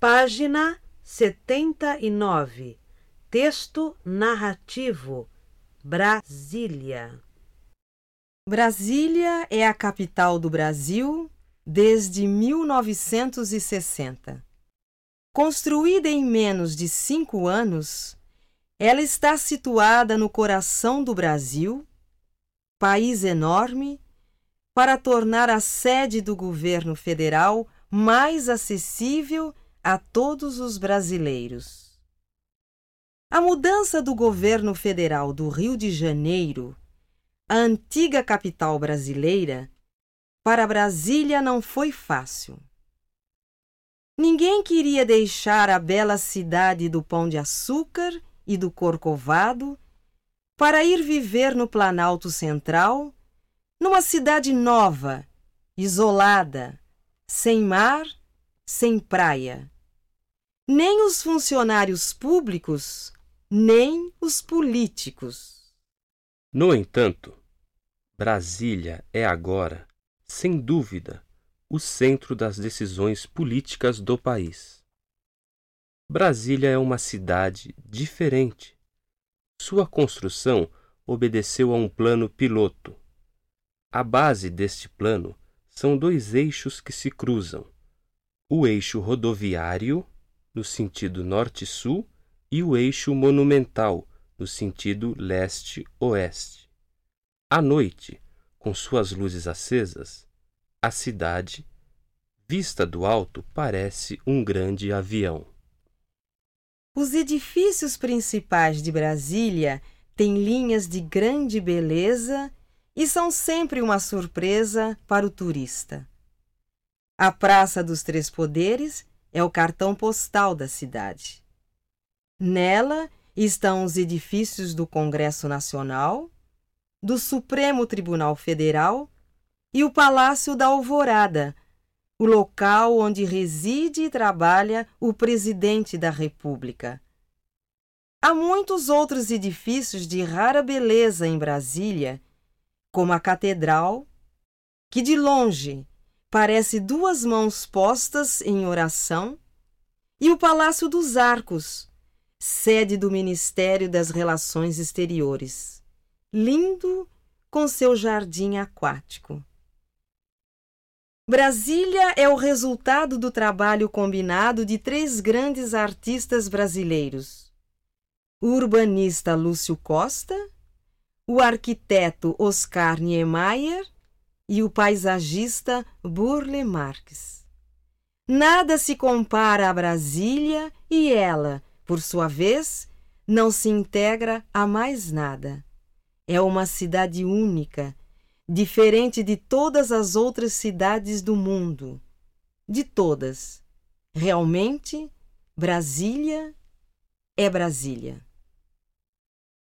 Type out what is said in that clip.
Página 79. Texto narrativo. Brasília. Brasília é a capital do Brasil desde 1960. Construída em menos de cinco anos, ela está situada no coração do Brasil, país enorme, para tornar a sede do governo federal mais acessível a todos os brasileiros. A mudança do governo federal do Rio de Janeiro, a antiga capital brasileira, para Brasília não foi fácil. Ninguém queria deixar a bela cidade do Pão de Açúcar e do Corcovado para ir viver no Planalto Central, numa cidade nova, isolada, sem mar, sem praia. Nem os funcionários públicos, nem os políticos. No entanto, Brasília é agora sem dúvida, o centro das decisões políticas do país. Brasília é uma cidade diferente. Sua construção obedeceu a um plano piloto. A base deste plano são dois eixos que se cruzam: o eixo rodoviário, no sentido norte-sul, e o eixo monumental, no sentido leste-oeste. À noite, com suas luzes acesas, a cidade, vista do alto, parece um grande avião. Os edifícios principais de Brasília têm linhas de grande beleza e são sempre uma surpresa para o turista. A Praça dos Três Poderes é o cartão postal da cidade. Nela estão os edifícios do Congresso Nacional, do Supremo Tribunal Federal e o Palácio da Alvorada, o local onde reside e trabalha o presidente da República. Há muitos outros edifícios de rara beleza em Brasília, como a Catedral, que de longe parece duas mãos postas em oração, e o Palácio dos Arcos, sede do Ministério das Relações Exteriores lindo com seu jardim aquático. Brasília é o resultado do trabalho combinado de três grandes artistas brasileiros: o urbanista Lúcio Costa, o arquiteto Oscar Niemeyer e o paisagista Burle Marx. Nada se compara a Brasília e ela, por sua vez, não se integra a mais nada. É uma cidade única, diferente de todas as outras cidades do mundo. De todas. Realmente, Brasília é Brasília.